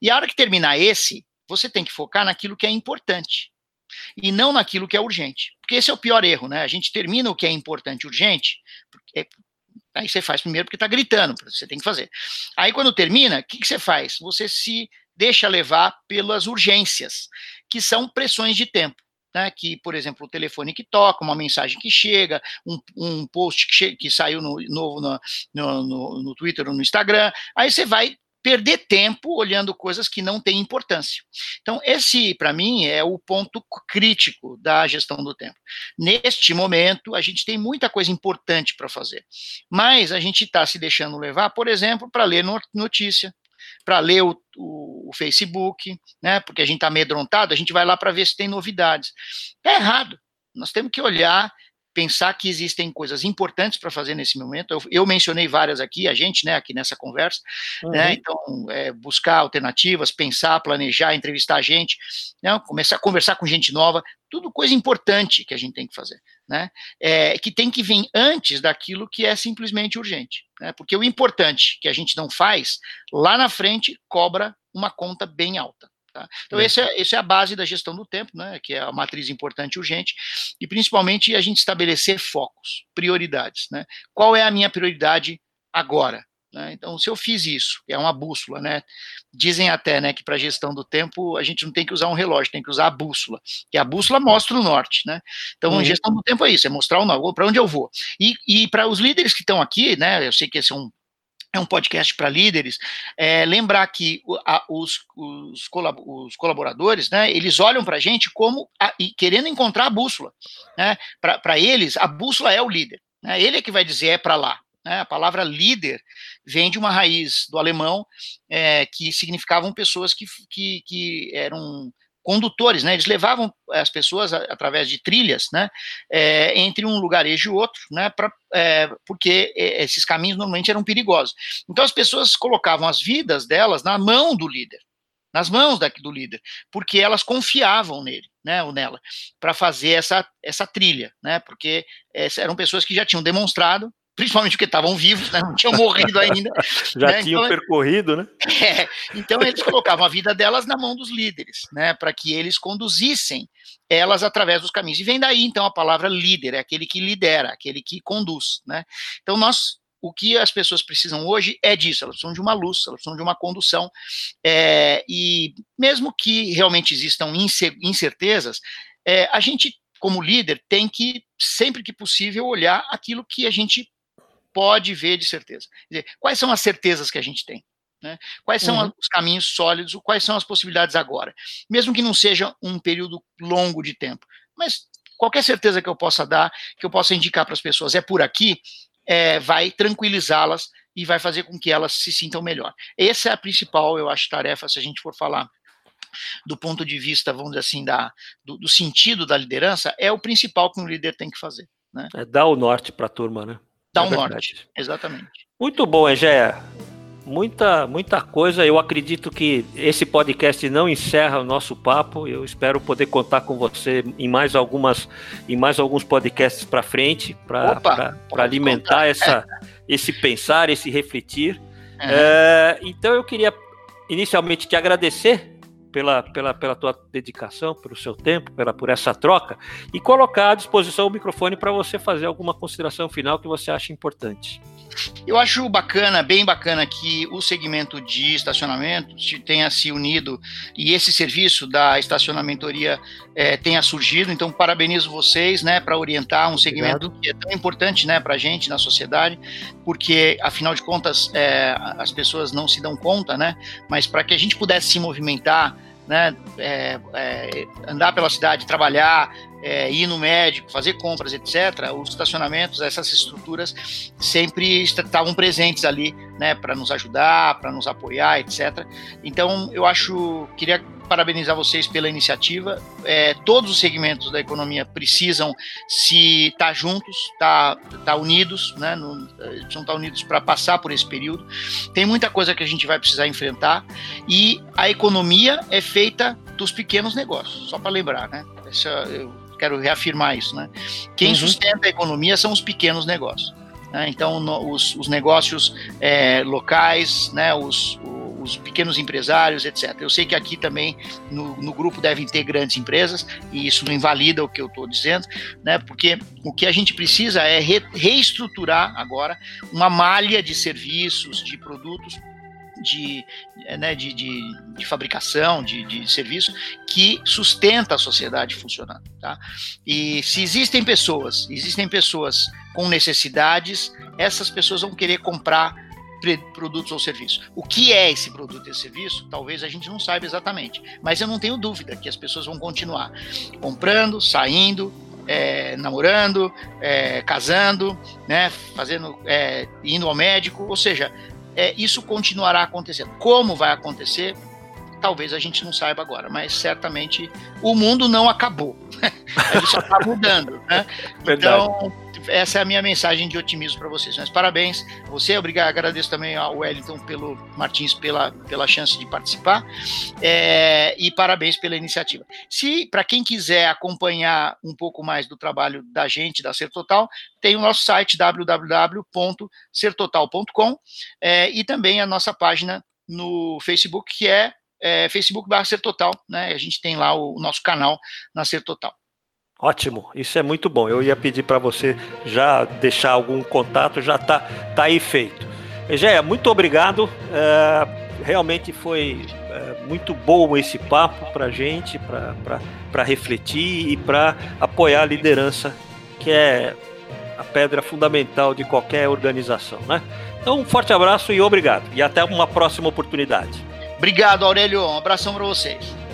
S2: E a hora que terminar esse, você tem que focar naquilo que é importante e não naquilo que é urgente. Porque esse é o pior erro, né? A gente termina o que é importante e urgente, porque, aí você faz primeiro porque está gritando, você tem que fazer. Aí quando termina, o que, que você faz? Você se deixa levar pelas urgências, que são pressões de tempo. Né, que, por exemplo, o telefone que toca, uma mensagem que chega, um, um post que, que saiu no, novo no, no, no, no Twitter ou no Instagram, aí você vai perder tempo olhando coisas que não têm importância. Então, esse, para mim, é o ponto crítico da gestão do tempo. Neste momento, a gente tem muita coisa importante para fazer, mas a gente está se deixando levar, por exemplo, para ler notícia, para ler o, o, o, Facebook, né? Porque a gente está amedrontado, a gente vai lá para ver se tem novidades. É errado. Nós temos que olhar, pensar que existem coisas importantes para fazer nesse momento. Eu, eu, mencionei várias aqui, a gente, né, aqui nessa conversa, né? uhum. né? Então, é, buscar alternativas, pensar, planejar, entrevistar gente, né? começar a conversar com gente nova, tudo coisa importante que a gente tem que fazer, né? É, que tem que vir antes daquilo que é simplesmente urgente, né? Porque o importante que a gente não faz, lá na frente cobra uma conta bem alta. Tá? Então, é. Esse é, essa é a base da gestão do tempo, né, que é a matriz importante e urgente, e principalmente a gente estabelecer focos, prioridades. Né? Qual é a minha prioridade agora? Né? Então, se eu fiz isso, é uma bússola, né? Dizem até né, que para a gestão do tempo a gente não tem que usar um relógio, tem que usar a bússola, que a bússola mostra o norte, né? Então, uhum. gestão do tempo é isso, é mostrar o norte, para onde eu vou. E, e para os líderes que estão aqui, né? Eu sei que esse é um é um podcast para líderes, é, lembrar que a, os, os, colab os, colaboradores, né, eles olham para a gente como, a, e querendo encontrar a bússola, né, para eles, a bússola é o líder, né, ele é que vai dizer é para lá, né, a palavra líder vem de uma raiz do alemão é, que significavam pessoas que, que, que eram condutores, né? Eles levavam as pessoas a, através de trilhas, né? É, entre um lugarejo e outro, né? Pra, é, porque esses caminhos normalmente eram perigosos. Então as pessoas colocavam as vidas delas na mão do líder, nas mãos da, do líder, porque elas confiavam nele, né? Ou nela, para fazer essa essa trilha, né? Porque é, eram pessoas que já tinham demonstrado principalmente porque estavam vivos, né, não tinham morrido ainda. *laughs*
S1: Já né, tinham então, percorrido, né? *laughs*
S2: É, então eles colocavam a vida delas na mão dos líderes, né, para que eles conduzissem elas através dos caminhos. E vem daí então a palavra líder, é aquele que lidera, aquele que conduz, né? Então nós o que as pessoas precisam hoje é disso, elas precisam de uma luz, elas precisam de uma condução, é, e mesmo que realmente existam incertezas, é, a gente, como líder, tem que, sempre que possível, olhar aquilo que a gente pode ver de certeza. Dizer, quais são as certezas que a gente tem? Né? Quais são uhum. os caminhos sólidos, quais são as possibilidades agora? Mesmo que não seja um período longo de tempo, mas qualquer certeza que eu possa dar, que eu possa indicar para as pessoas, é por aqui, é, vai tranquilizá-las e vai fazer com que elas se sintam melhor. Essa é a principal, eu acho, tarefa, se a gente for falar do ponto de vista, vamos dizer assim, da, do, do sentido da liderança, é o principal que um líder tem que fazer. Né?
S1: É dar o norte para a turma, né?
S2: Dar é o norte, exatamente.
S1: Muito bom, Egéia. Muita, muita coisa. Eu acredito que esse podcast não encerra o nosso papo. Eu espero poder contar com você em mais algumas, em mais alguns podcasts para frente, para alimentar *laughs* essa, esse pensar, esse refletir. Uhum. É, então eu queria inicialmente te agradecer pela, pela, pela tua dedicação, pelo seu tempo, pela, por essa troca e colocar à disposição o microfone para você fazer alguma consideração final que você acha importante.
S2: Eu acho bacana, bem bacana que o segmento de estacionamento tenha se unido e esse serviço da estacionamentoria é, tenha surgido. Então, parabenizo vocês, né, para orientar um segmento Obrigado. que é tão importante, né, para a gente na sociedade, porque afinal de contas é, as pessoas não se dão conta, né, mas para que a gente pudesse se movimentar né, é, é, andar pela cidade, trabalhar, é, ir no médico, fazer compras, etc., os estacionamentos, essas estruturas sempre estavam presentes ali, né, para nos ajudar, para nos apoiar, etc. Então, eu acho, queria parabenizar vocês pela iniciativa. É, todos os segmentos da economia precisam se estar tá juntos, estar tá, tá unidos, né, no, precisam estar tá unidos para passar por esse período. Tem muita coisa que a gente vai precisar enfrentar e a economia é feita dos pequenos negócios, só para lembrar, né? Essa, eu quero reafirmar isso, né? Quem uhum. sustenta a economia são os pequenos negócios. Né? Então, no, os, os, negócios é, locais, né? Os, os, pequenos empresários, etc. Eu sei que aqui também no, no grupo devem ter grandes empresas e isso não invalida o que eu estou dizendo, né? Porque o que a gente precisa é re, reestruturar agora uma malha de serviços, de produtos de, né, de, de, de fabricação, de, de serviço, que sustenta a sociedade funcionando. Tá? E se existem pessoas, existem pessoas com necessidades, essas pessoas vão querer comprar produtos ou serviços. O que é esse produto e serviço? Talvez a gente não saiba exatamente, mas eu não tenho dúvida que as pessoas vão continuar comprando, saindo, é, namorando, é, casando, né, fazendo, é, indo ao médico, ou seja, é, isso continuará acontecendo. Como vai acontecer? Talvez a gente não saiba agora, mas certamente o mundo não acabou. *laughs* Ele só está mudando. Né? *laughs* Então, essa é a minha mensagem de otimismo para vocês. Mas parabéns você, obrigado, agradeço também ao Wellington pelo Martins pela, pela chance de participar é, e parabéns pela iniciativa. Se para quem quiser acompanhar um pouco mais do trabalho da gente da Ser Total, tem o nosso site www.sertotal.com é, e também a nossa página no Facebook que é, é Facebook barra Ser Total, né? A gente tem lá o, o nosso canal na Ser Total.
S1: Ótimo, isso é muito bom. Eu ia pedir para você já deixar algum contato, já está tá aí feito. Egéia, muito obrigado. É, realmente foi é, muito bom esse papo para gente, para refletir e para apoiar a liderança, que é a pedra fundamental de qualquer organização. Né? Então, um forte abraço e obrigado. E até uma próxima oportunidade.
S2: Obrigado, Aurélio. Um abração para vocês.